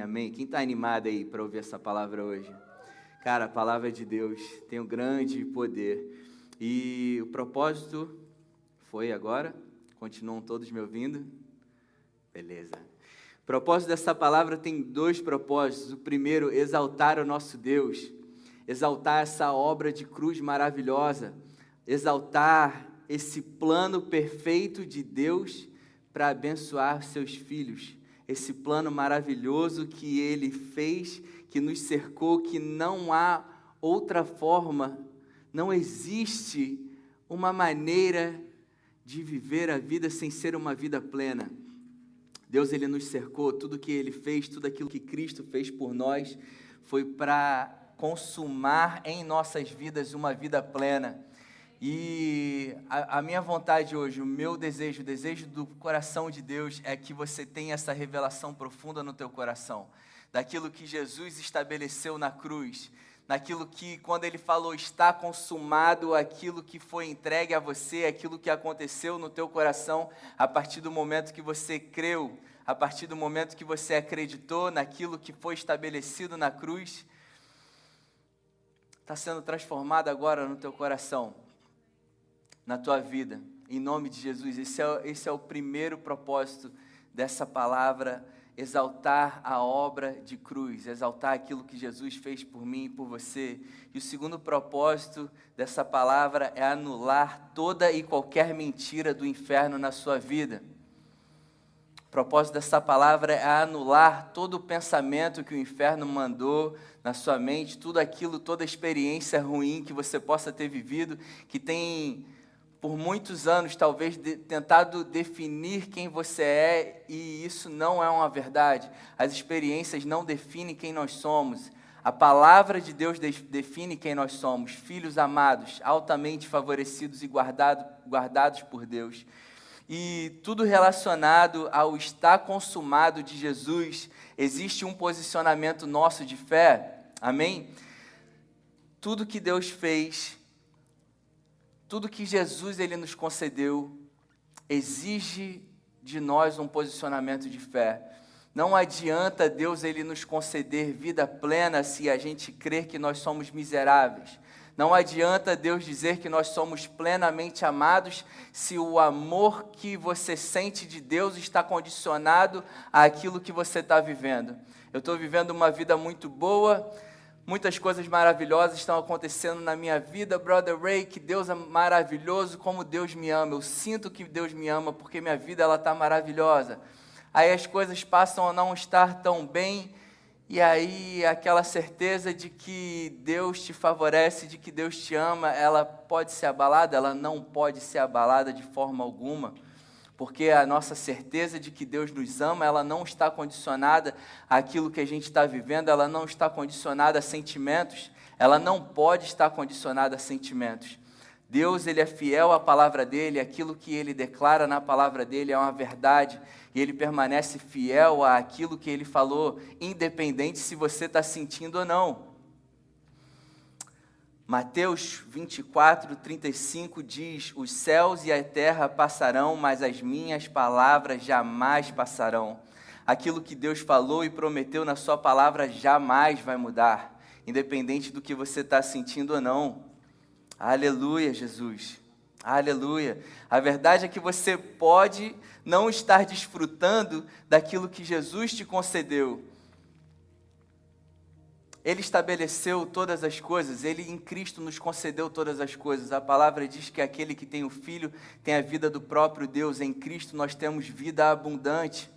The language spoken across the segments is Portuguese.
Amém. Quem está animado aí para ouvir essa palavra hoje? Cara, a palavra de Deus tem um grande poder. E o propósito foi agora? Continuam todos me ouvindo? Beleza. O propósito dessa palavra tem dois propósitos. O primeiro, exaltar o nosso Deus, exaltar essa obra de cruz maravilhosa, exaltar esse plano perfeito de Deus para abençoar seus filhos. Esse plano maravilhoso que ele fez, que nos cercou, que não há outra forma, não existe uma maneira de viver a vida sem ser uma vida plena. Deus ele nos cercou, tudo que ele fez, tudo aquilo que Cristo fez por nós foi para consumar em nossas vidas uma vida plena. E a, a, minha vontade hoje, o meu desejo, o desejo do coração de Deus é que você tenha essa revelação profunda no teu coração, daquilo que Jesus estabeleceu na cruz, naquilo que, quando ele falou, está consumado, aquilo que foi entregue a você, aquilo que aconteceu no teu coração, a partir do momento que você creu, a partir do momento que você acreditou naquilo que foi estabelecido na cruz, está sendo transformado agora no teu coração na tua vida, em nome de Jesus. Esse é, esse é o primeiro propósito dessa palavra, exaltar a obra de cruz, exaltar aquilo que Jesus fez por mim e por você. E o segundo propósito dessa palavra é anular toda e qualquer mentira do inferno na sua vida. O propósito dessa palavra é anular todo o pensamento que o inferno mandou na sua mente, tudo aquilo, toda experiência ruim que você possa ter vivido, que tem por muitos anos, talvez, de, tentado definir quem você é, e isso não é uma verdade. As experiências não definem quem nós somos. A palavra de Deus de, define quem nós somos, filhos amados, altamente favorecidos e guardado, guardados por Deus. E tudo relacionado ao estar consumado de Jesus, existe um posicionamento nosso de fé, amém? Tudo que Deus fez tudo que Jesus ele nos concedeu exige de nós um posicionamento de fé. Não adianta Deus ele nos conceder vida plena se a gente crer que nós somos miseráveis. Não adianta Deus dizer que nós somos plenamente amados se o amor que você sente de Deus está condicionado àquilo que você está vivendo. Eu estou vivendo uma vida muito boa, Muitas coisas maravilhosas estão acontecendo na minha vida, brother Ray, que Deus é maravilhoso, como Deus me ama. Eu sinto que Deus me ama porque minha vida ela tá maravilhosa. Aí as coisas passam a não estar tão bem e aí aquela certeza de que Deus te favorece, de que Deus te ama, ela pode ser abalada, ela não pode ser abalada de forma alguma porque a nossa certeza de que Deus nos ama, ela não está condicionada àquilo que a gente está vivendo, ela não está condicionada a sentimentos, ela não pode estar condicionada a sentimentos. Deus, ele é fiel à palavra dele, aquilo que ele declara na palavra dele é uma verdade, e ele permanece fiel àquilo que ele falou, independente se você está sentindo ou não. Mateus 24, 35 diz: Os céus e a terra passarão, mas as minhas palavras jamais passarão. Aquilo que Deus falou e prometeu na Sua palavra jamais vai mudar, independente do que você está sentindo ou não. Aleluia, Jesus. Aleluia. A verdade é que você pode não estar desfrutando daquilo que Jesus te concedeu, ele estabeleceu todas as coisas, ele em Cristo nos concedeu todas as coisas. A palavra diz que aquele que tem o Filho tem a vida do próprio Deus. Em Cristo nós temos vida abundante.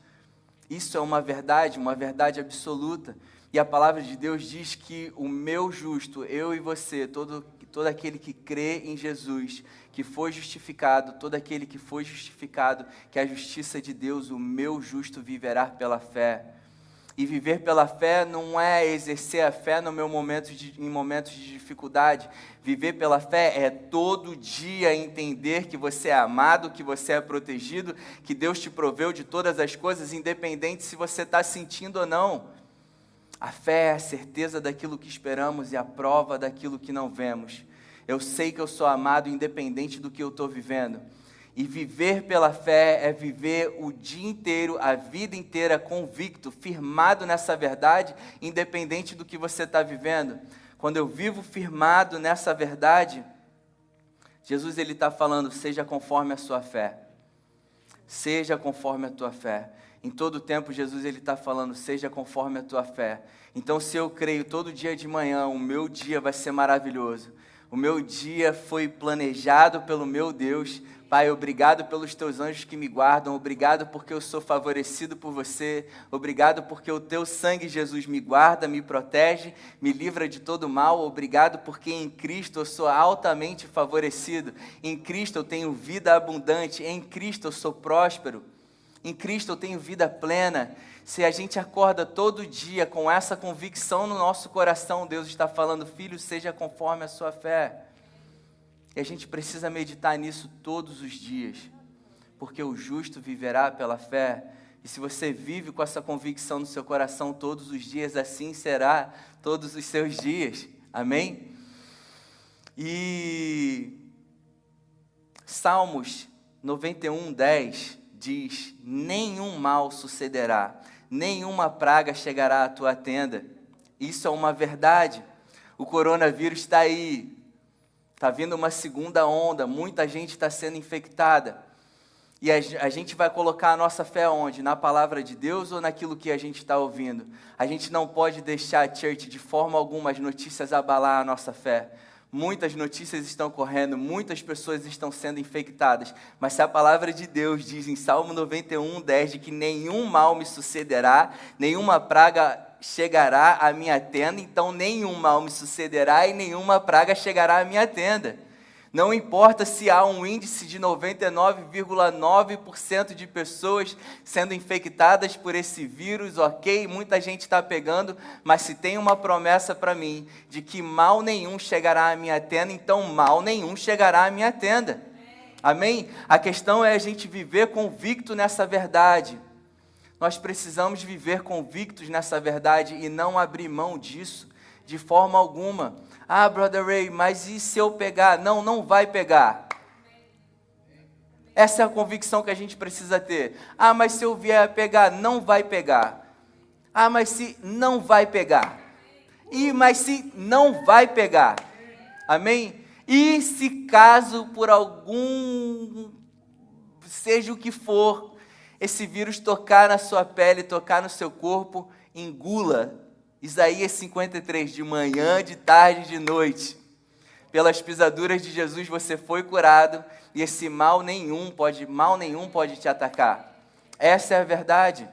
Isso é uma verdade, uma verdade absoluta. E a palavra de Deus diz que o meu justo, eu e você, todo, todo aquele que crê em Jesus, que foi justificado, todo aquele que foi justificado, que a justiça de Deus, o meu justo viverá pela fé. E viver pela fé não é exercer a fé no meu momento de, em momentos de dificuldade. Viver pela fé é todo dia entender que você é amado, que você é protegido, que Deus te proveu de todas as coisas, independente se você está sentindo ou não. A fé é a certeza daquilo que esperamos e a prova daquilo que não vemos. Eu sei que eu sou amado, independente do que eu estou vivendo. E viver pela fé é viver o dia inteiro, a vida inteira convicto, firmado nessa verdade, independente do que você está vivendo. Quando eu vivo firmado nessa verdade, Jesus ele está falando: seja conforme a sua fé. Seja conforme a tua fé. Em todo tempo, Jesus ele está falando: seja conforme a tua fé. Então, se eu creio todo dia de manhã, o meu dia vai ser maravilhoso. O meu dia foi planejado pelo meu Deus. Pai, obrigado pelos teus anjos que me guardam, obrigado porque eu sou favorecido por você, obrigado porque o teu sangue, Jesus, me guarda, me protege, me livra de todo mal, obrigado porque em Cristo eu sou altamente favorecido, em Cristo eu tenho vida abundante, em Cristo eu sou próspero, em Cristo eu tenho vida plena. Se a gente acorda todo dia com essa convicção no nosso coração, Deus está falando, filho, seja conforme a sua fé. E a gente precisa meditar nisso todos os dias, porque o justo viverá pela fé. E se você vive com essa convicção no seu coração todos os dias, assim será todos os seus dias. Amém? E Salmos 91, 10 diz: Nenhum mal sucederá, nenhuma praga chegará à tua tenda. Isso é uma verdade. O coronavírus está aí, Está vindo uma segunda onda, muita gente está sendo infectada. E a, gente vai colocar a nossa fé onde? Na palavra de Deus ou naquilo que a gente está ouvindo? A gente não pode deixar, a church, de forma alguma as notícias abalar a nossa fé. Muitas notícias estão correndo, muitas pessoas estão sendo infectadas. Mas se a palavra de Deus diz em Salmo 91, 10 de que nenhum mal me sucederá, nenhuma praga chegará à minha tenda, então nenhum mal me sucederá e nenhuma praga chegará à minha tenda. Não importa se há um índice de 99,9% de pessoas sendo infectadas por esse vírus, ok, muita gente está pegando, mas se tem uma promessa para mim de que mal nenhum chegará à minha tenda, então mal nenhum chegará à minha tenda. Amém? A questão é a gente viver convicto nessa verdade. Nós precisamos viver convictos nessa verdade e não abrir mão disso de forma alguma. Ah, brother Ray, mas e se eu pegar? Não, não vai pegar. Essa é a convicção que a gente precisa ter. Ah, mas se eu vier pegar, não vai pegar. Ah, mas se não vai pegar. E mas se não vai pegar. Amém? E se caso por algum seja o que for, esse vírus tocar na sua pele, tocar no seu corpo, engula. Isaías 53, de manhã, de tarde, de noite. Pelas pisaduras de Jesus você foi curado e esse mal nenhum pode, mal nenhum pode te atacar. Essa é a verdade.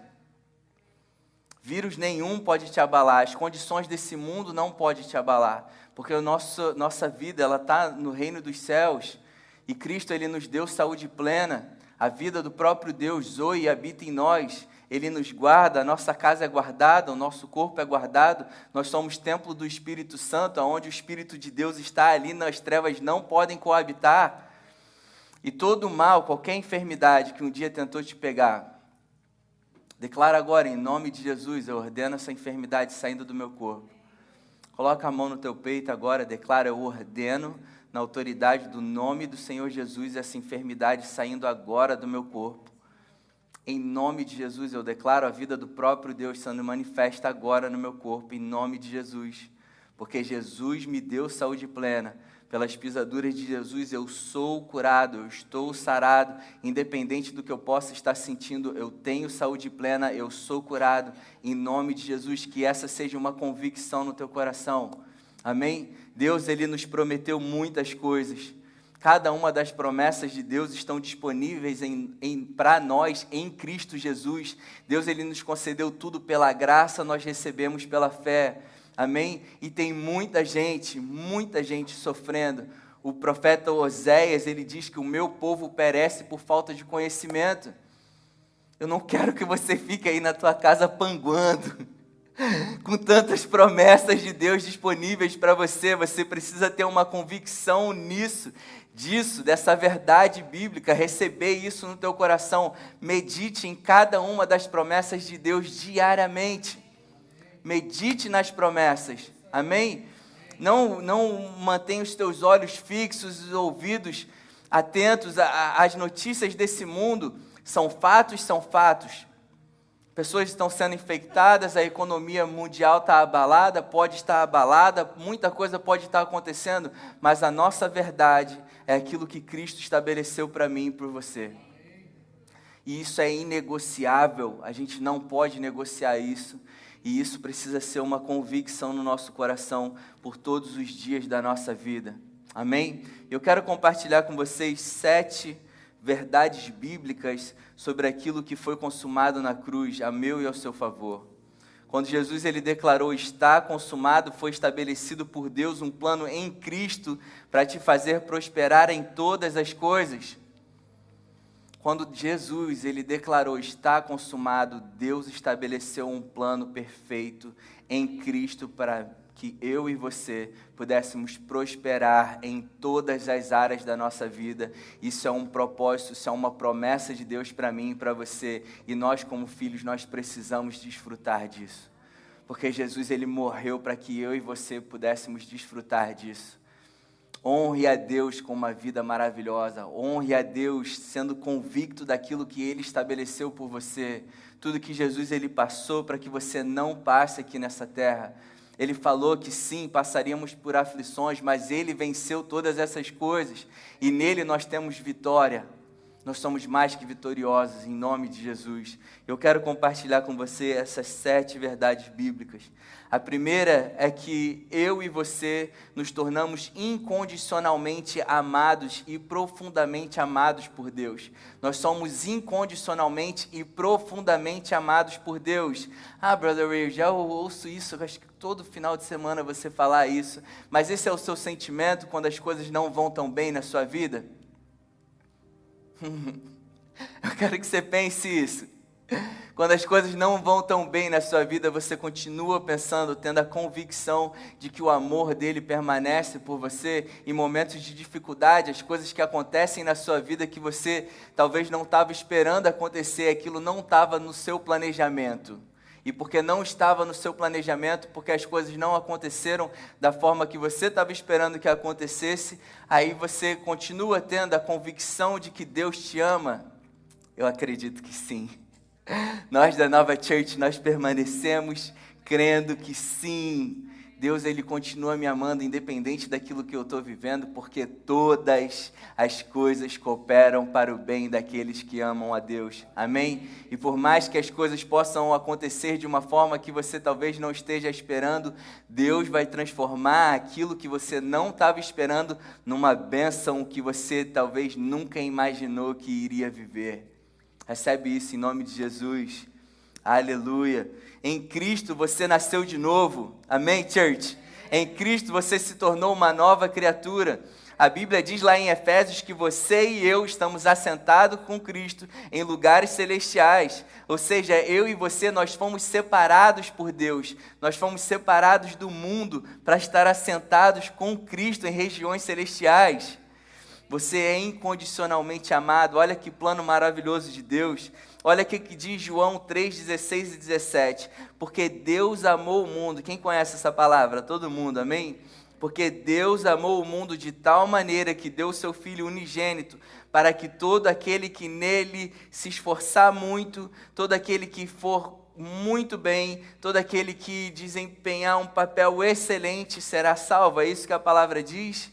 Vírus nenhum pode te abalar, as condições desse mundo não podem te abalar, porque a nosso, nossa vida ela está no reino dos céus e Cristo ele nos deu saúde plena. A vida do próprio Deus, Zoe, habita em nós. Ele nos guarda, a nossa casa é guardada, o nosso corpo é guardado. Nós somos templo do Espírito Santo, onde o Espírito de Deus está ali, nas trevas não podem coabitar. E todo mal, qualquer enfermidade que um dia tentou te pegar, declara agora, em nome de Jesus, eu ordeno essa enfermidade saindo do meu corpo. Coloca a mão no teu peito agora, declara, eu ordeno na autoridade do nome do Senhor Jesus, essa enfermidade saindo agora do meu corpo. Em nome de Jesus, eu declaro a vida do próprio Deus sendo manifesta agora no meu corpo, em nome de Jesus. Porque Jesus me deu saúde plena. Pelas pisaduras de Jesus eu sou curado, eu estou sarado, independente do que eu possa estar sentindo, eu tenho saúde plena, eu sou curado. Em nome de Jesus, que essa seja uma convicção no teu coração. Amém? Deus ele nos prometeu muitas coisas. Cada uma das promessas de Deus estão disponíveis para nós em Cristo Jesus. Deus ele nos concedeu tudo pela graça, nós recebemos pela fé. Amém? E tem muita gente, muita gente sofrendo. O profeta Oséias, ele diz que o meu povo perece por falta de conhecimento. Eu não quero que você fique aí na tua casa panguando com tantas promessas de Deus disponíveis para você, você precisa ter uma convicção nisso, disso, dessa verdade bíblica, receber isso no teu coração. Medite em cada uma das promessas de Deus diariamente. Medite nas promessas. Amém? Não, não mantenha os teus olhos fixos, os ouvidos atentos às notícias desse mundo. São fatos, são fatos. Pessoas estão sendo infectadas, a economia mundial está abalada, pode estar abalada, muita coisa pode estar acontecendo, mas a nossa verdade é aquilo que Cristo estabeleceu para mim e para você. E isso é inegociável, a gente não pode negociar isso. E isso precisa ser uma convicção no nosso coração por todos os dias da nossa vida. Amém? Eu quero compartilhar com vocês sete verdades bíblicas sobre aquilo que foi consumado na cruz, a meu e ao seu favor. Quando Jesus ele declarou está consumado, foi estabelecido por Deus um plano em Cristo para te fazer prosperar em todas as coisas. Quando Jesus ele declarou está consumado, Deus estabeleceu um plano perfeito em Cristo para que eu e você pudéssemos prosperar em todas as áreas da nossa vida. Isso é um propósito, isso é uma promessa de Deus para mim e para você, e nós como filhos nós precisamos desfrutar disso. Porque Jesus ele morreu para que eu e você pudéssemos desfrutar disso. Honre a Deus com uma vida maravilhosa. Honre a Deus sendo convicto daquilo que Ele estabeleceu por você. Tudo que Jesus ele passou para que você não passe aqui nessa terra. Ele falou que sim, passaríamos por aflições, mas Ele venceu todas essas coisas. E nele nós temos vitória. Nós somos mais que vitoriosos em nome de Jesus. Eu quero compartilhar com você essas sete verdades bíblicas. A primeira é que eu e você nos tornamos incondicionalmente amados e profundamente amados por Deus. Nós somos incondicionalmente e profundamente amados por Deus. Ah, brother Ray, já ouço isso, acho que todo final de semana você falar isso. Mas esse é o seu sentimento quando as coisas não vão tão bem na sua vida? Eu quero que você pense isso. Quando as coisas não vão tão bem na sua vida, você continua pensando, tendo a convicção de que o amor dele permanece por você em momentos de dificuldade, as coisas que acontecem na sua vida que você talvez não estava esperando acontecer, aquilo não estava no seu planejamento. E porque não estava no seu planejamento, porque as coisas não aconteceram da forma que você estava esperando que acontecesse, aí você continua tendo a convicção de que Deus te ama? Eu acredito que sim. Nós da Nova Church, nós permanecemos crendo que sim, Deus ele continua me amando independente daquilo que eu estou vivendo, porque todas as coisas cooperam para o bem daqueles que amam a Deus. Amém? E por mais que as coisas possam acontecer de uma forma que você talvez não esteja esperando, Deus vai transformar aquilo que você não estava esperando numa bênção que você talvez nunca imaginou que iria viver. Recebe isso em nome de Jesus. Aleluia. Em Cristo você nasceu de novo. Amém, church? Em Cristo você se tornou uma nova criatura. A Bíblia diz lá em Efésios que você e eu estamos assentados com Cristo em lugares celestiais. Ou seja, eu e você, nós fomos separados por Deus. Nós fomos separados do mundo para estar assentados com Cristo em regiões celestiais. Você é incondicionalmente amado. Olha que plano maravilhoso de Deus. Olha o que diz João 3, 16 e 17. Porque Deus amou o mundo. Quem conhece essa palavra? Todo mundo, amém? Porque Deus amou o mundo de tal maneira que deu seu Filho unigênito, para que todo aquele que nele se esforçar muito, todo aquele que for muito bem, todo aquele que desempenhar um papel excelente será salvo. É isso que a palavra diz?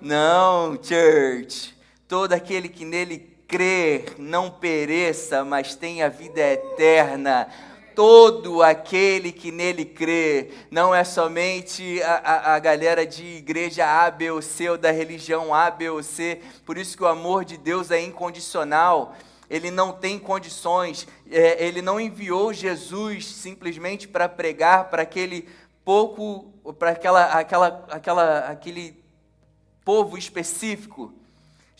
Não, church. Todo aquele que nele crer não pereça, mas tenha vida eterna. Todo aquele que nele crê, não é somente a, a, a, galera de igreja A, B ou C ou da religião A, B ou C, por isso que o amor de Deus é incondicional, ele não tem condições, é, ele não enviou Jesus simplesmente para pregar para aquele pouco, para aquela, aquela, aquela, aquele povo específico,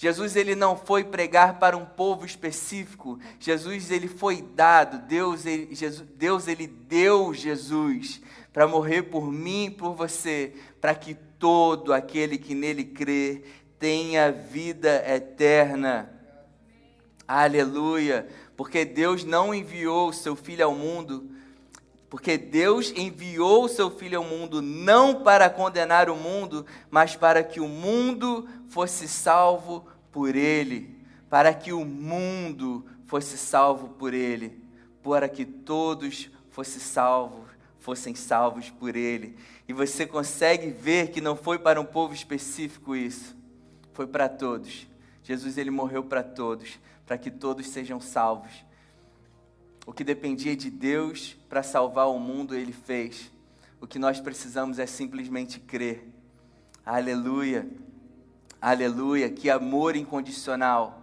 Jesus ele não foi pregar para um povo específico. Jesus ele foi dado. Deus ele, Jesus, Deus ele deu Jesus para morrer por mim e por você, para que todo aquele que nele crê tenha vida eterna. Aleluia! Porque Deus não enviou o seu filho ao mundo porque Deus enviou o seu Filho ao mundo não para condenar o mundo, mas para que o mundo fosse salvo por ele, para que o mundo fosse salvo por ele, para que todos fossem salvos, fossem salvos por ele. E você consegue ver que não foi para um povo específico isso, foi para todos. Jesus ele morreu para todos, para que todos sejam salvos. O que dependia de Deus para salvar o mundo, ele fez. O que nós precisamos é simplesmente crer. Aleluia. Aleluia. Que amor incondicional.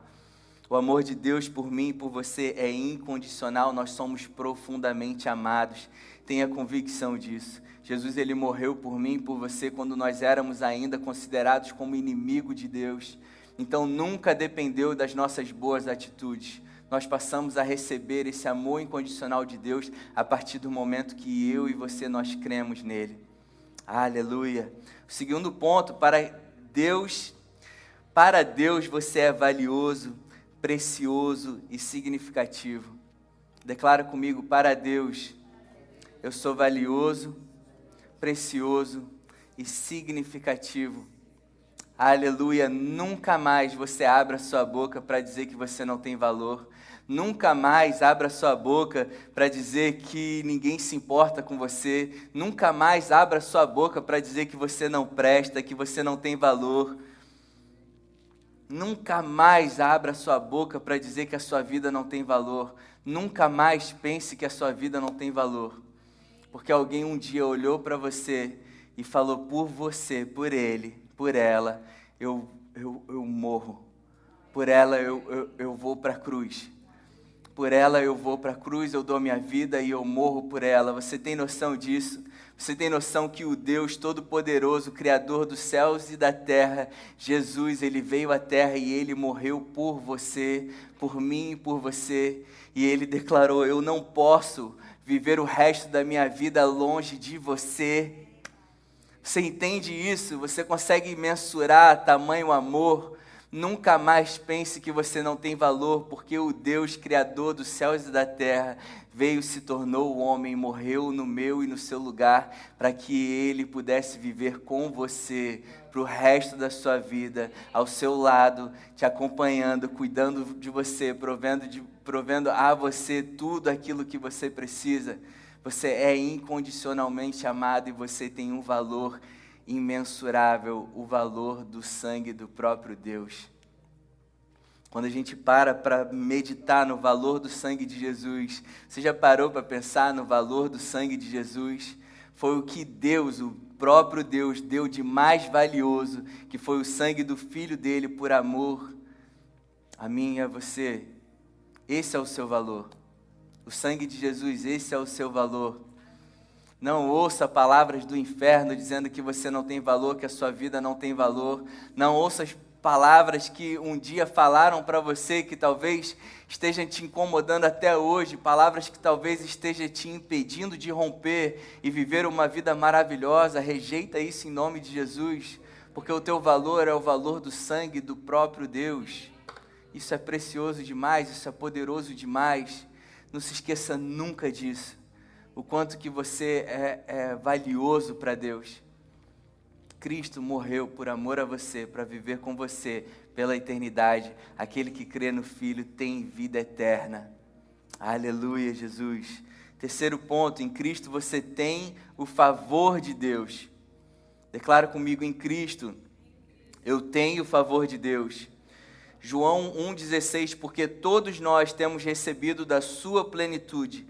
O amor de Deus por mim e por você é incondicional. Nós somos profundamente amados. Tenha convicção disso. Jesus ele morreu por mim e por você quando nós éramos ainda considerados como inimigo de Deus. Então nunca dependeu das nossas boas atitudes nós passamos a receber esse amor incondicional de Deus a partir do momento que eu e você nós cremos nele. Aleluia. O segundo ponto, para Deus, para Deus você é valioso, precioso e significativo. Declara comigo, para Deus, eu sou valioso, precioso e significativo. Aleluia, nunca mais você abra sua boca para dizer que você não tem valor. Nunca mais abra sua boca para dizer que ninguém se importa com você. Nunca mais abra sua boca para dizer que você não presta, que você não tem valor. Nunca mais abra sua boca para dizer que a sua vida não tem valor. Nunca mais pense que a sua vida não tem valor. Porque alguém um dia olhou para você e falou por você, por ele, por ela, eu, eu, eu morro. Por ela eu, eu, eu vou para a cruz por ela eu vou para a cruz, eu dou minha vida e eu morro por ela. Você tem noção disso? Você tem noção que o Deus Todo-Poderoso, Criador dos céus e da terra, Jesus, ele veio à terra e ele morreu por você, por mim e por você. E ele declarou: Eu não posso viver o resto da minha vida longe de você. Você entende isso? Você consegue mensurar tamanho amor? Nunca mais pense que você não tem valor, porque o Deus Criador dos céus e da terra veio, se tornou homem, morreu no meu e no seu lugar, para que ele pudesse viver com você para o resto da sua vida, ao seu lado, te acompanhando, cuidando de você, provendo, de, provendo a você tudo aquilo que você precisa. Você é incondicionalmente amado e você tem um valor imensurável o valor do sangue do próprio Deus. Quando a gente para para meditar no valor do sangue de Jesus, você já parou para pensar no valor do sangue de Jesus? Foi o que Deus, o próprio Deus, deu de mais valioso, que foi o sangue do filho dele por amor a mim e a você. Esse é o seu valor. O sangue de Jesus, esse é o seu valor. Não ouça palavras do inferno dizendo que você não tem valor, que a sua vida não tem valor. Não ouça as palavras que um dia falaram para você que talvez estejam te incomodando até hoje, palavras que talvez estejam te impedindo de romper e viver uma vida maravilhosa. Rejeita isso em nome de Jesus, porque o teu valor é o valor do sangue do próprio Deus. Isso é precioso demais, isso é poderoso demais. Não se esqueça nunca disso o quanto que você é, é valioso para Deus. Cristo morreu por amor a você, para viver com você pela eternidade. Aquele que crê no Filho tem vida eterna. Aleluia, Jesus. Terceiro ponto, em Cristo você tem o favor de Deus. Declara comigo em Cristo, eu tenho o favor de Deus. João 1,16, porque todos nós temos recebido da sua plenitude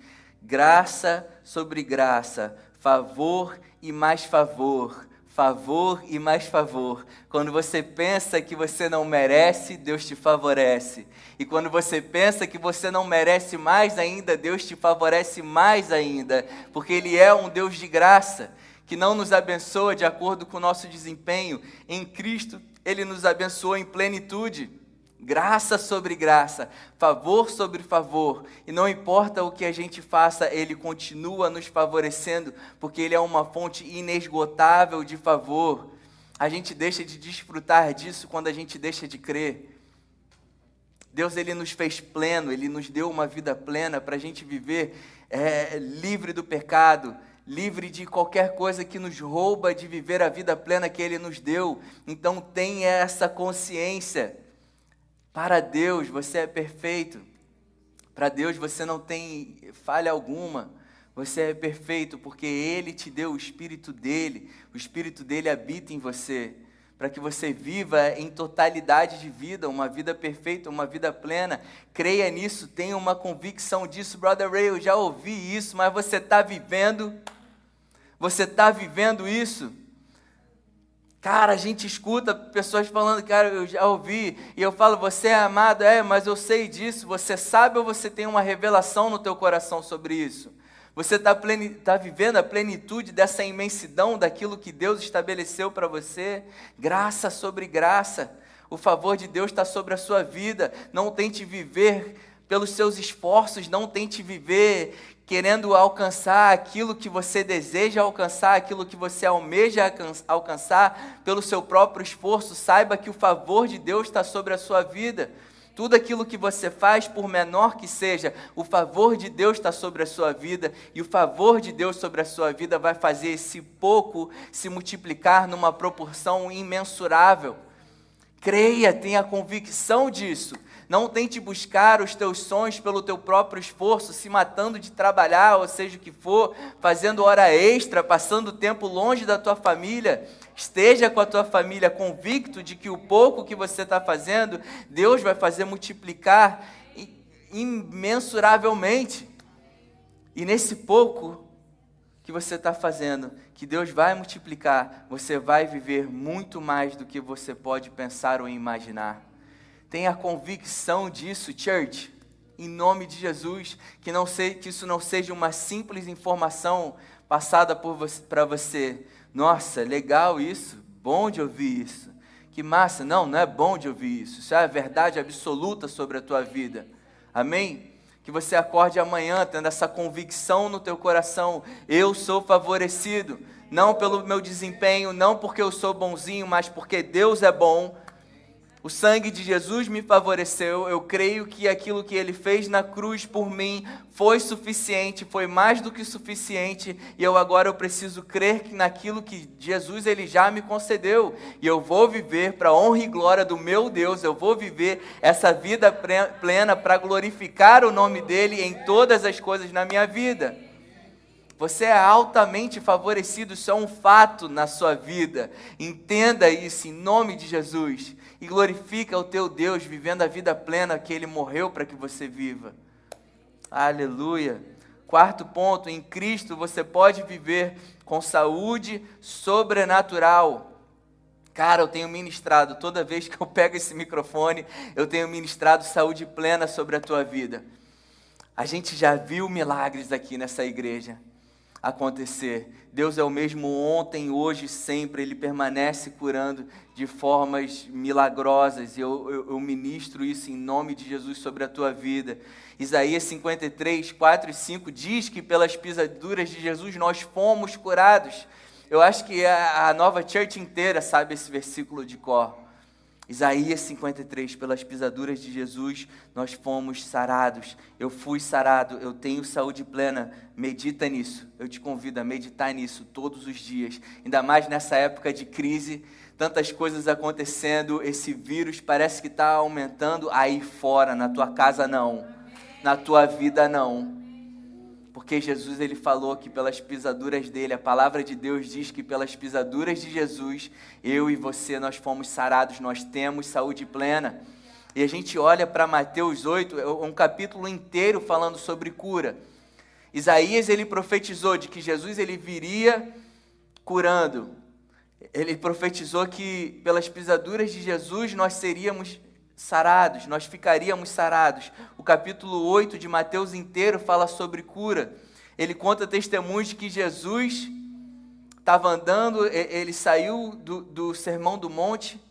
graça sobre graça, favor e mais favor, favor e mais favor. Quando você pensa que você não merece, Deus te favorece. E quando você pensa que você não merece mais ainda, Deus te favorece mais ainda, porque Ele é um Deus de graça, que não nos abençoa de acordo com o nosso desempenho. Em Cristo, Ele nos abençoou em plenitude graça sobre graça, favor sobre favor, e não importa o que a gente faça, Ele continua nos favorecendo, porque Ele é uma fonte inesgotável de favor. A gente deixa de desfrutar disso quando a gente deixa de crer. Deus ele nos fez pleno, Ele nos deu uma vida plena para a gente viver é, livre do pecado, livre de qualquer coisa que nos rouba de viver a vida plena que Ele nos deu. Então tenha essa consciência Para Deus você é perfeito. Para Deus você não tem falha alguma. Você é perfeito porque Ele te deu o Espírito dele. O Espírito dele habita em você para que você viva em totalidade de vida, uma vida perfeita, uma vida plena. Creia nisso, tenha uma convicção disso, brother Ray. Eu já ouvi isso, mas você está vivendo? Você está vivendo isso? Cara, a gente escuta pessoas falando, cara, eu já ouvi, e eu falo, você é amado, é, mas eu sei disso. Você sabe ou você tem uma revelação no teu coração sobre isso? Você está tá vivendo a plenitude dessa imensidão daquilo que Deus estabeleceu para você? Graça sobre graça. O favor de Deus está sobre a sua vida. Não tente viver pelos seus esforços, não tente viver querendo alcançar aquilo que você deseja alcançar, aquilo que você almeja alcançar pelo seu próprio esforço. Saiba que o favor de Deus está sobre a sua vida. Tudo aquilo que você faz, por menor que seja, o favor de Deus está sobre a sua vida, e o favor de Deus sobre a sua vida vai fazer esse pouco se multiplicar numa proporção imensurável. Creia, tenha convicção disso. Não tente buscar os teus sonhos pelo teu próprio esforço, se matando de trabalhar, ou seja o que for, fazendo hora extra, passando tempo longe da tua família. Esteja com a tua família convicto de que o pouco que você está fazendo, Deus vai fazer multiplicar imensuravelmente. E nesse pouco que você está fazendo, que Deus vai multiplicar, você vai viver muito mais do que você pode pensar ou imaginar. Tenha convicção disso, church, em nome de Jesus, que, não sei, que isso não seja uma simples informação passada para você. Nossa, legal isso, bom de ouvir isso. Que massa, não, não é bom de ouvir isso. Isso é a verdade absoluta sobre a tua vida. Amém? Que você acorde amanhã tendo essa convicção no teu coração, eu sou favorecido, não pelo meu desempenho, não porque eu sou bonzinho, mas porque Deus é bom o sangue de Jesus me favoreceu. Eu creio que aquilo que ele fez na cruz por mim foi suficiente, foi mais do que suficiente, e eu agora eu preciso crer que naquilo que Jesus ele já me concedeu, e eu vou viver para honra e glória do meu Deus. Eu vou viver essa vida plena para glorificar o nome dele em todas as coisas na minha vida. Você é altamente favorecido, isso é um fato na sua vida. Entenda isso em nome de Jesus e glorifica o teu Deus vivendo a vida plena que ele morreu para que você viva. Aleluia. Quarto ponto, em Cristo você pode viver com saúde sobrenatural. Cara, eu tenho ministrado, toda vez que eu pego esse microfone, eu tenho ministrado saúde plena sobre a tua vida. A gente já viu milagres aqui nessa igreja acontecer. Deus é o mesmo ontem, hoje, sempre. Ele permanece curando de formas milagrosas. Eu, eu, eu, ministro isso em nome de Jesus sobre a tua vida. Isaías 53, 4 e 5 diz que pelas pisaduras de Jesus nós fomos curados. Eu acho que a, a nova church inteira sabe esse versículo de cor. Isaías 53, pelas pisaduras de Jesus, nós fomos sarados. Eu fui sarado, eu tenho saúde plena. Medita nisso. Eu te convido a meditar nisso todos os dias. Ainda mais nessa época de crise, tantas coisas acontecendo, esse vírus parece que está aumentando aí fora, na tua casa não, na tua vida não. Porque Jesus ele falou que pelas pisaduras dele, a palavra de Deus diz que pelas pisaduras de Jesus, eu e você nós fomos sarados, nós temos saúde plena. E a gente olha para Mateus 8, é um capítulo inteiro falando sobre cura. Isaías ele profetizou de que Jesus ele viria curando. Ele profetizou que pelas pisaduras de Jesus nós seríamos sarados, nós ficaríamos sarados. O capítulo 8 de Mateus inteiro fala sobre cura. Ele conta testemunhos que Jesus estava andando, ele saiu do, do sermão do monte,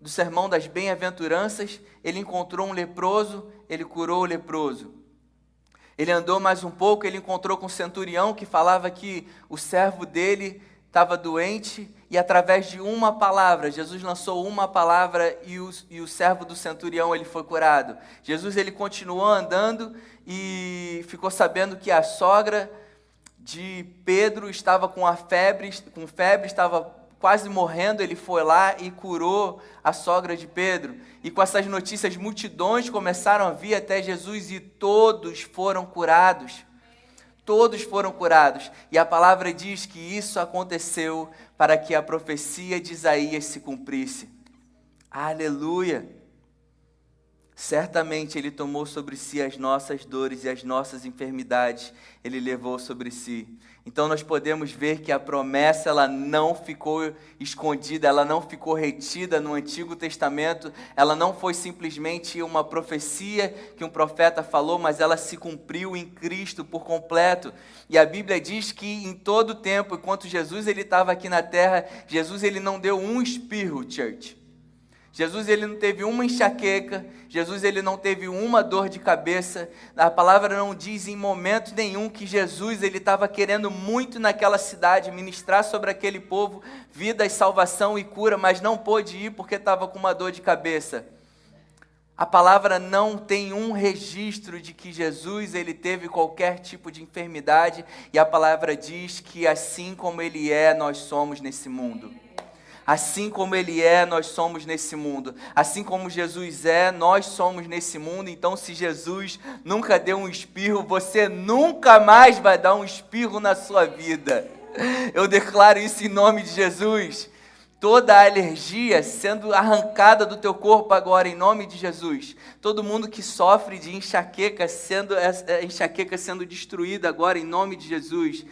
do sermão das bem-aventuranças, ele encontrou um leproso, ele curou o leproso. Ele andou mais um pouco, ele encontrou com um centurião que falava que o servo dele estava doente e através de uma palavra, Jesus lançou uma palavra e o, e o servo do centurião ele foi curado. Jesus ele continuou andando e ficou sabendo que a sogra de Pedro estava com a febre, com febre, estava quase morrendo, ele foi lá e curou a sogra de Pedro. E com essas notícias, multidões começaram a vir até Jesus e todos foram curados. Todos foram curados. E a palavra diz que isso aconteceu para que a profecia de Isaías se cumprisse. Aleluia! Certamente Ele tomou sobre si as nossas dores e as nossas enfermidades, Ele levou sobre si. Então nós podemos ver que a promessa ela não ficou escondida, ela não ficou retida no Antigo Testamento, ela não foi simplesmente uma profecia que um profeta falou, mas ela se cumpriu em Cristo por completo. E a Bíblia diz que em todo tempo, enquanto Jesus ele estava aqui na terra, Jesus ele não deu um espirro, church. Jesus ele não teve uma enxaqueca, Jesus ele não teve uma dor de cabeça. A palavra não diz em momento nenhum que Jesus ele estava querendo muito naquela cidade ministrar sobre aquele povo vida salvação e cura, mas não pôde ir porque estava com uma dor de cabeça. A palavra não tem um registro de que Jesus ele teve qualquer tipo de enfermidade e a palavra diz que assim como ele é, nós somos nesse mundo. Assim como Ele é, nós somos nesse mundo. Assim como Jesus é, nós somos nesse mundo. Então, se Jesus nunca deu um espirro, você nunca mais vai dar um espirro na sua vida. Eu declaro isso em nome de Jesus. Toda a alergia sendo arrancada do teu corpo agora, em nome de Jesus. Todo mundo que sofre de enxaqueca sendo, enxaqueca sendo destruída agora, em nome de Jesus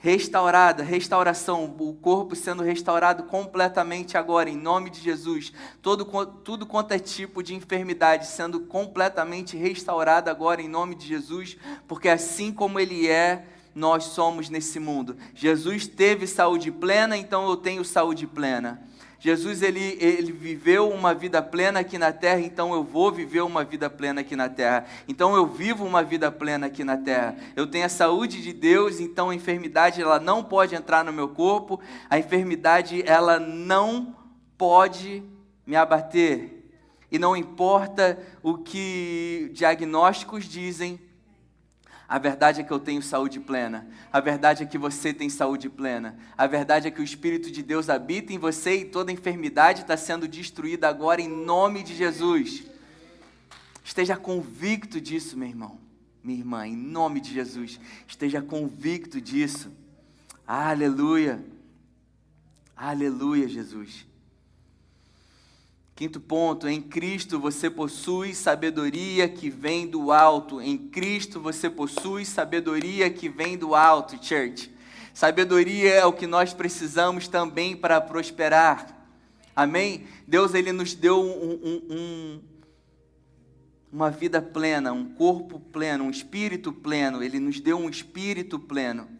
restaurada, restauração, o corpo sendo restaurado completamente agora, em nome de Jesus. Todo, tudo quanto é tipo de enfermidade sendo completamente restaurada agora, em nome de Jesus, porque assim como Ele é, nós somos nesse mundo. Jesus teve saúde plena, então eu tenho saúde plena. Jesus ele, ele viveu uma vida plena aqui na terra, então eu vou viver uma vida plena aqui na terra. Então eu vivo uma vida plena aqui na terra. Eu tenho a saúde de Deus, então a enfermidade ela não pode entrar no meu corpo. A enfermidade ela não pode me abater. E não importa o que diagnósticos dizem, a verdade é que eu tenho saúde plena. A verdade é que você tem saúde plena. A verdade é que o Espírito de Deus habita em você e toda enfermidade está sendo destruída agora em nome de Jesus. Esteja convicto disso, meu irmão, minha irmã, em nome de Jesus. Esteja convicto disso. Aleluia. Aleluia, Jesus. Quinto ponto, em Cristo você possui sabedoria que vem do alto. Em Cristo você possui sabedoria que vem do alto, church. Sabedoria é o que nós precisamos também para prosperar. Amém? Deus ele nos deu um, um, um, uma vida plena, um corpo pleno, um espírito pleno. Ele nos deu um espírito pleno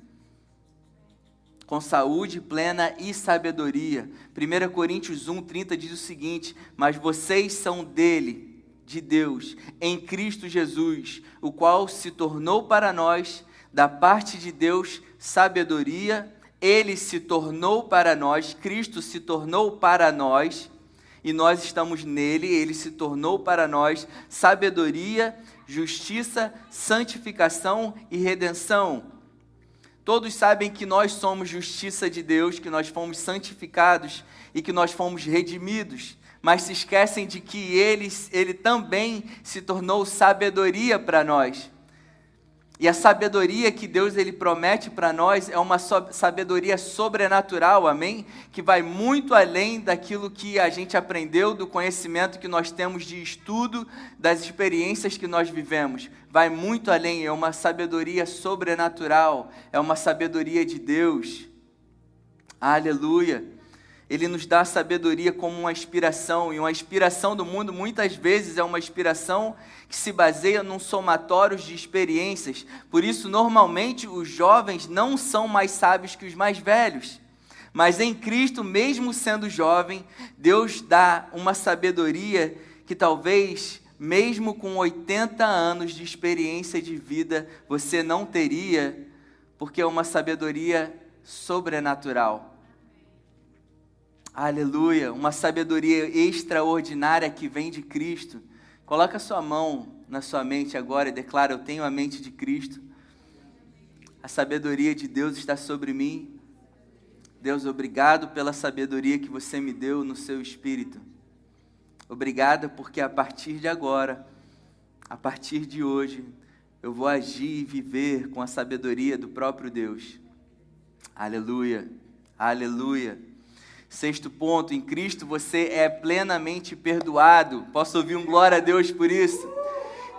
com saúde plena e sabedoria. 1 Coríntios 1, 30 diz o seguinte: Mas vocês são dele, de Deus, em Cristo Jesus, o qual se tornou para nós, da parte de Deus, sabedoria, ele se tornou para nós, Cristo se tornou para nós, e nós estamos nele, ele se tornou para nós sabedoria, justiça, santificação e redenção Todos sabem que nós somos justiça de Deus, que nós fomos santificados e que nós fomos redimidos, mas se esquecem de que ele, ele também se tornou sabedoria para nós. E a sabedoria que Deus ele promete para nós é uma sabedoria sobrenatural, amém? Que vai muito além daquilo que a gente aprendeu, do conhecimento que nós temos de estudo, das experiências que nós vivemos. Vai muito além, é uma sabedoria sobrenatural, é uma sabedoria de Deus. Aleluia. Ele nos dá a sabedoria como uma inspiração, e uma inspiração do mundo muitas vezes é uma inspiração que se baseia num somatório de experiências. Por isso, normalmente, os jovens não são mais sábios que os mais velhos. Mas em Cristo, mesmo sendo jovem, Deus dá uma sabedoria que talvez, mesmo com 80 anos de experiência de vida, você não teria, porque é uma sabedoria sobrenatural. Aleluia, uma sabedoria extraordinária que vem de Cristo. Coloca sua mão na sua mente agora e declara: Eu tenho a mente de Cristo. A sabedoria de Deus está sobre mim. Deus, obrigado pela sabedoria que você me deu no seu espírito. Obrigado porque a partir de agora, a partir de hoje, eu vou agir e viver com a sabedoria do próprio Deus. Aleluia, aleluia. Sexto ponto, em Cristo você é plenamente perdoado. Posso ouvir um glória a Deus por isso?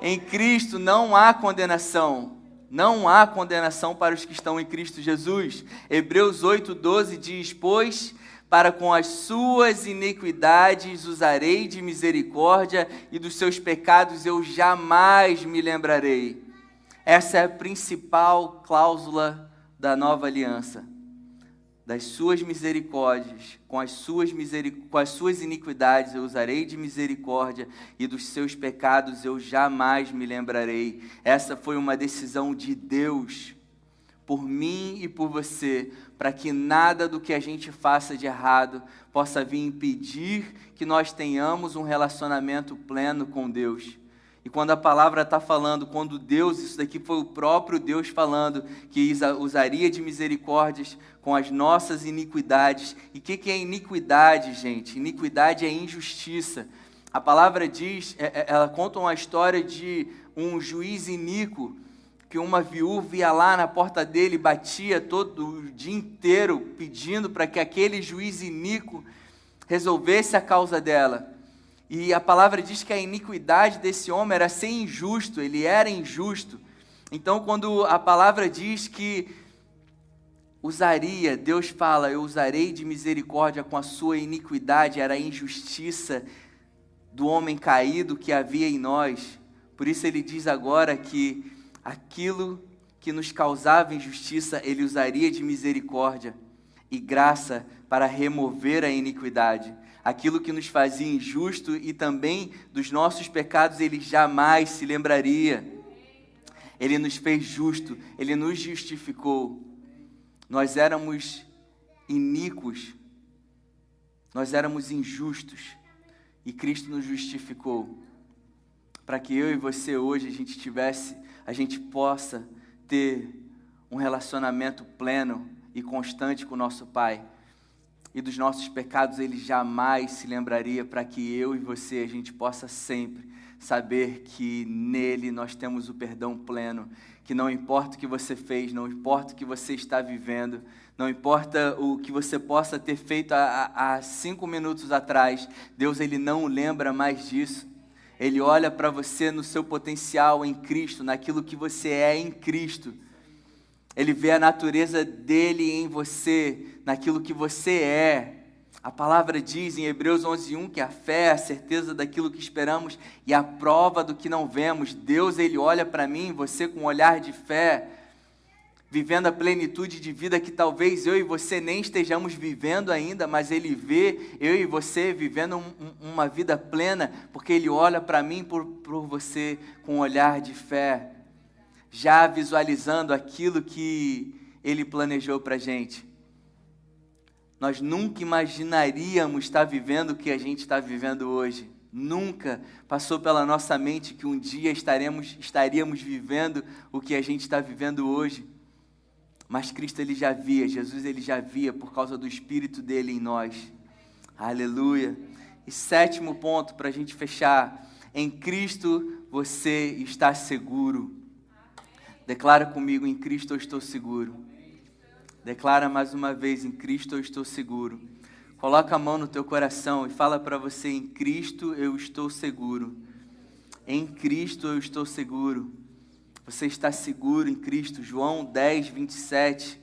Em Cristo não há condenação. Não há condenação para os que estão em Cristo Jesus. Hebreus 8:12 diz: "Pois para com as suas iniquidades usarei de misericórdia e dos seus pecados eu jamais me lembrarei." Essa é a principal cláusula da nova aliança das suas misericórdias, com as suas, miseric... com as suas iniquidades eu usarei de misericórdia, e dos seus pecados eu jamais me lembrarei. Essa foi uma decisão de Deus, por mim e por você, para que nada do que a gente faça de errado possa vir impedir que nós tenhamos um relacionamento pleno com Deus. E quando a palavra está falando, quando Deus, isso daqui foi o próprio Deus falando, que usaria de misericórdias com as nossas iniquidades. E o que, que é iniquidade, gente? Iniquidade é injustiça. A palavra diz, é, é, ela conta uma história de um juiz iníquo, que uma viúva ia lá na porta dele, batia todo o dia inteiro, pedindo para que aquele juiz iníquo resolvesse a causa dela. E a palavra diz que a iniquidade desse homem era ser injusto, ele era injusto. Então, quando a palavra diz que usaria, Deus fala, eu usarei de misericórdia com a sua iniquidade, era a injustiça do homem caído que havia em nós. Por isso ele diz agora que aquilo que nos causava injustiça, ele usaria de misericórdia e graça para remover a iniquidade aquilo que nos fazia injusto e também dos nossos pecados ele jamais se lembraria. Ele nos fez justo, ele nos justificou. Nós éramos iníquos, nós éramos injustos e Cristo nos justificou para que eu e você hoje a gente tivesse, a gente possa ter um relacionamento pleno e constante com o nosso Pai e dos nossos pecados ele jamais se lembraria, para que eu e você a gente possa sempre saber que nele nós temos o perdão pleno, que não importa o que você fez, não importa o que você está vivendo, não importa o que você possa ter feito há, cinco minutos atrás, Deus ele não lembra mais disso. Ele olha para você no seu potencial em Cristo, naquilo que você é em Cristo. Ele vê a natureza dele em você, naquilo que você é. A palavra diz em Hebreus 11:1 que a fé é a certeza daquilo que esperamos e a prova do que não vemos. Deus ele olha para mim, você com um olhar de fé, vivendo a plenitude de vida que talvez eu e você nem estejamos vivendo ainda, mas ele vê eu e você vivendo um, uma vida plena, porque ele olha para mim por, por você com um olhar de fé, já visualizando aquilo que ele planejou para gente. Nós nunca imaginaríamos estar vivendo o que a gente está vivendo hoje. Nunca passou pela nossa mente que um dia estaremos, estaríamos vivendo o que a gente está vivendo hoje. Mas Cristo ele já via, Jesus ele já via por causa do Espírito dele em nós. Aleluia. E sétimo ponto para a gente fechar: em Cristo você está seguro. Declara comigo: em Cristo eu estou seguro. Declara mais uma vez: em Cristo eu estou seguro. Coloca a mão no teu coração e fala para você: em Cristo eu estou seguro. Em Cristo eu estou seguro. Você está seguro em Cristo. João 10, 27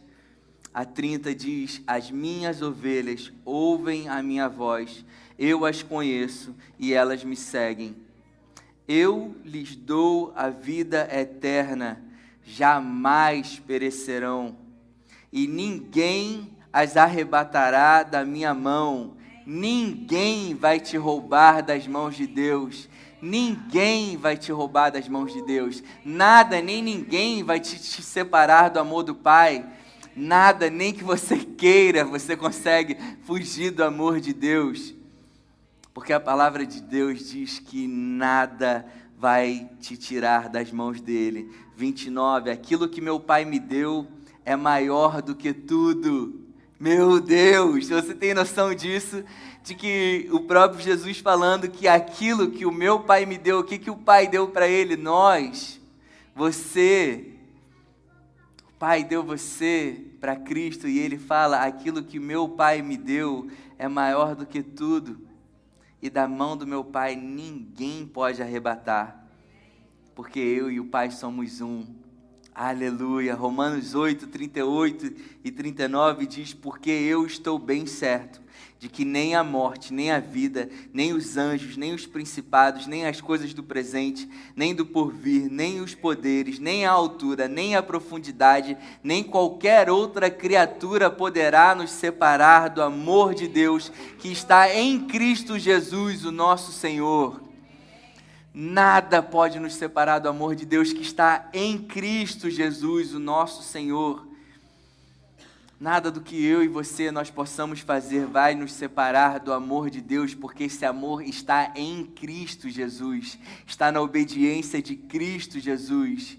a 30 diz: As minhas ovelhas ouvem a minha voz, eu as conheço e elas me seguem. Eu lhes dou a vida eterna, jamais perecerão e ninguém as arrebatará da minha mão. Ninguém vai te roubar das mãos de Deus. Ninguém vai te roubar das mãos de Deus. Nada, nem ninguém vai te, te separar do amor do Pai. Nada, nem que você queira, você consegue fugir do amor de Deus. Porque a palavra de Deus diz que nada vai te tirar das mãos dele. 29. Aquilo que meu Pai me deu é maior do que tudo. Meu Deus, você tem noção disso? De que o próprio Jesus falando que aquilo que o meu pai me deu, o que, que o pai deu para ele? Nós, você, o pai deu você para Cristo e ele fala: aquilo que meu pai me deu é maior do que tudo, e da mão do meu pai ninguém pode arrebatar, porque eu e o pai somos um. Aleluia. Romanos 8, 38 e 39 diz: Porque eu estou bem certo de que nem a morte, nem a vida, nem os anjos, nem os principados, nem as coisas do presente, nem do porvir, nem os poderes, nem a altura, nem a profundidade, nem qualquer outra criatura poderá nos separar do amor de Deus que está em Cristo Jesus, o nosso Senhor. Nada pode nos separar do amor de Deus que está em Cristo Jesus, o nosso Senhor. Nada do que eu e você nós possamos fazer vai nos separar do amor de Deus, porque esse amor está em Cristo Jesus, está na obediência de Cristo Jesus.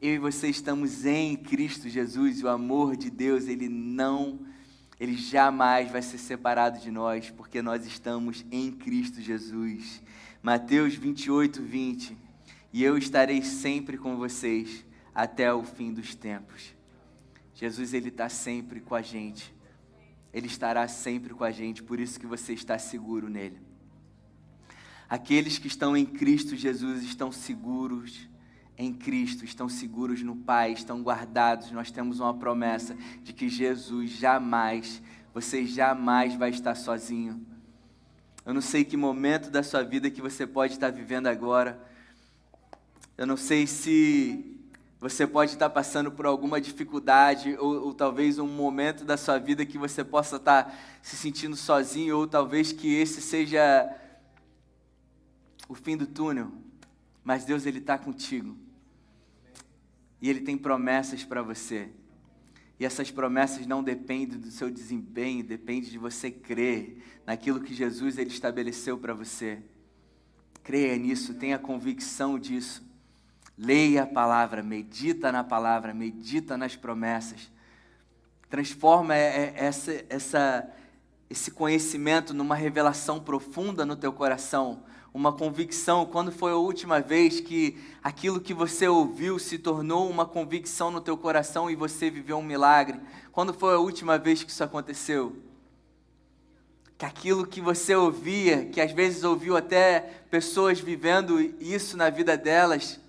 Eu e você estamos em Cristo Jesus, e o amor de Deus, ele não, ele jamais vai ser separado de nós, porque nós estamos em Cristo Jesus. Mateus 28, 20. E eu estarei sempre com vocês até o fim dos tempos. Jesus, Ele está sempre com a gente. Ele estará sempre com a gente, por isso que você está seguro nele. Aqueles que estão em Cristo Jesus estão seguros em Cristo, estão seguros no Pai, estão guardados. Nós temos uma promessa de que Jesus jamais, você jamais vai estar sozinho. Eu não sei que momento da sua vida que você pode estar vivendo agora. Eu não sei se você pode estar passando por alguma dificuldade, ou, ou, talvez um momento da sua vida que você possa estar se sentindo sozinho, ou talvez que esse seja o fim do túnel. Mas Deus, Ele está contigo. E Ele tem promessas para você. E essas promessas não dependem do seu desempenho, depende de você crer naquilo que Jesus ele estabeleceu para você. Creia nisso, tenha convicção disso. Leia a palavra, medita na palavra, medita nas promessas. Transforma essa, essa, esse conhecimento numa revelação profunda no teu coração uma convicção, quando foi a última vez que aquilo que você ouviu se tornou uma convicção no teu coração e você viveu um milagre? Quando foi a última vez que isso aconteceu? Que aquilo que você ouvia, que às vezes ouviu até pessoas vivendo isso na vida delas,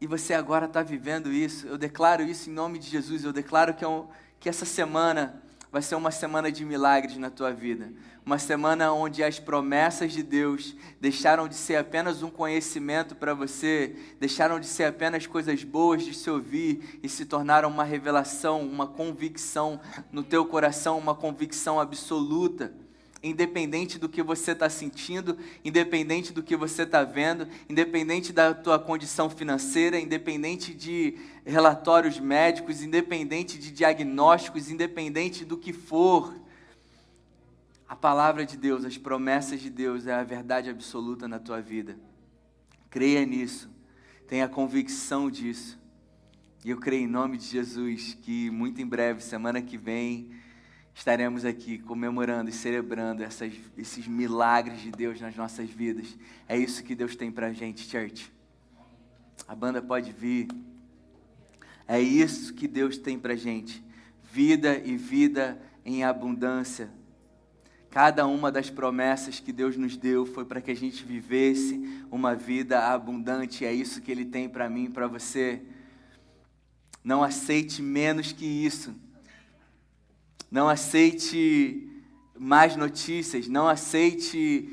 e você agora está vivendo isso, eu declaro isso em nome de Jesus, eu declaro que, é um, que essa semana vai ser uma semana de milagres na tua vida. Uma semana onde as promessas de Deus deixaram de ser apenas um conhecimento para você, deixaram de ser apenas coisas boas de se ouvir e se tornaram uma revelação, uma convicção no teu coração, uma convicção absoluta independente do que você está sentindo, independente do que você está vendo, independente da tua condição financeira, independente de relatórios médicos, independente de diagnósticos, independente do que for. A palavra de Deus, as promessas de Deus é a verdade absoluta na tua vida. Creia nisso, tenha convicção disso. E eu creio em nome de Jesus que muito em breve, semana que vem, estaremos aqui comemorando e celebrando essas, esses milagres de Deus nas nossas vidas. É isso que Deus tem para a gente, church. A banda pode vir. É isso que Deus tem para a gente. Vida e vida em abundância. Cada uma das promessas que Deus nos deu foi para que a gente vivesse uma vida abundante. É isso que Ele tem para mim e para você. Não aceite menos que isso. Não aceite mais notícias, não aceite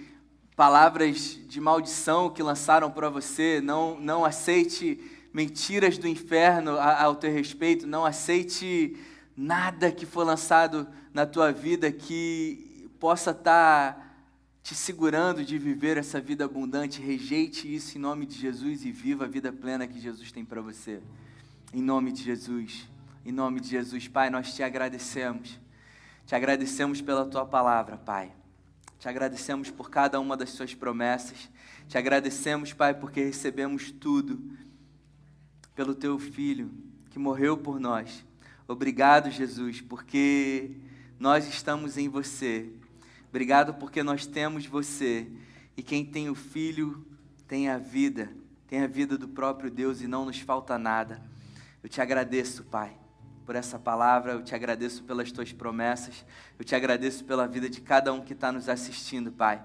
palavras de maldição que lançaram para você, não, não aceite mentiras do inferno ao teu respeito, não aceite nada que for lançado na tua vida que possa estar tá te segurando de viver essa vida abundante. Rejeite isso em nome de Jesus e viva a vida plena que Jesus tem para você. Em nome de Jesus. Em nome de Jesus, Pai, nós te agradecemos. Te agradecemos pela tua palavra, Pai. Te agradecemos por cada uma das suas promessas. Te agradecemos, Pai, porque recebemos tudo pelo teu filho que morreu por nós. Obrigado, Jesus, porque nós estamos em você. Obrigado porque nós temos você. E quem tem o Filho tem a vida, tem a vida do próprio Deus e não nos falta nada. Eu te agradeço, Pai, por essa palavra, eu te agradeço pelas tuas promessas, eu te agradeço pela vida de cada um que está nos assistindo, Pai.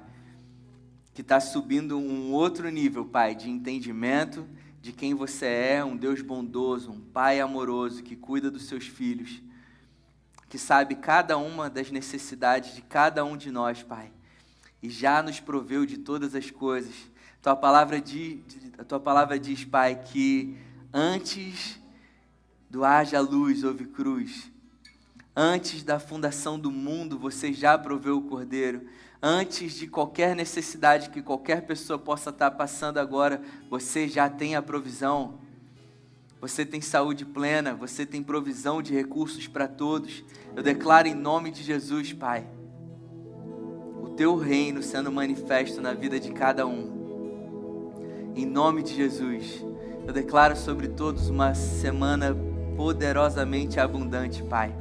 Que está subindo um outro nível, Pai, de entendimento de quem você é, um Deus bondoso, um Pai amoroso que cuida dos seus filhos que sabe cada uma das necessidades de cada um de nós, Pai, e já nos proveu de todas as coisas. Tua palavra diz, a tua palavra diz, Pai, que antes do haja luz houve cruz. Antes da fundação do mundo, você já proveu o Cordeiro. Antes de qualquer necessidade que qualquer pessoa possa estar passando agora, você já tem a provisão. Você tem saúde plena, você tem provisão de recursos para todos. Eu declaro em nome de Jesus, Pai, o teu reino sendo manifesto na vida de cada um. Em nome de Jesus, eu declaro sobre todos uma semana poderosamente abundante, Pai,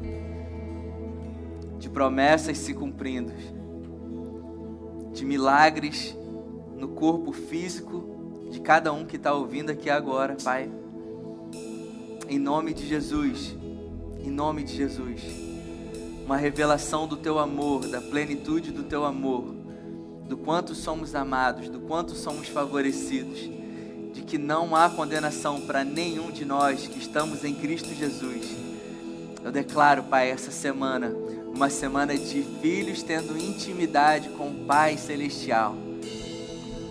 de promessas se cumprindo, de milagres no corpo físico de cada um que está ouvindo aqui agora, Pai. Em nome de Jesus. Em nome de Jesus. Uma revelação do teu amor, da plenitude do teu amor, do quanto somos amados, do quanto somos favorecidos, que não há condenação para nenhum de nós que estamos em Cristo Jesus. Eu declaro, Pai, essa semana, uma semana de filhos tendo intimidade com o Pai Celestial,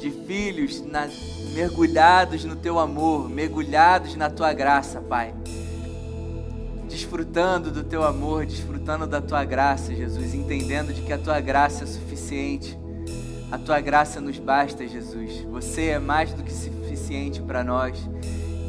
de filhos na mergulhados no teu amor, mergulhados na tua graça, Pai. Desfrutando do teu amor, desfrutando da tua graça, Jesus, entendendo de que a tua graça é suficiente. A tua graça nos basta, Jesus. Você é mais do que suficiente para nós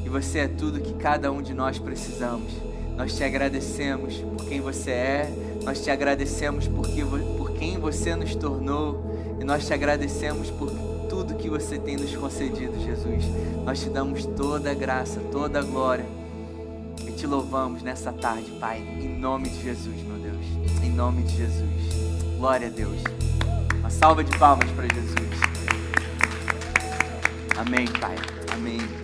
e você é tudo que cada um de nós precisamos. Nós te agradecemos por quem você é, nós te agradecemos porque, por quem você nos tornou e nós te agradecemos por tudo que você tem nos concedido, Jesus. Nós te damos toda a graça, toda a glória e te louvamos nessa tarde, Pai, em nome de Jesus, meu Deus. Em nome de Jesus. Glória a Deus. Uma salva de palmas para Jesus. Amém, Pai. Amém.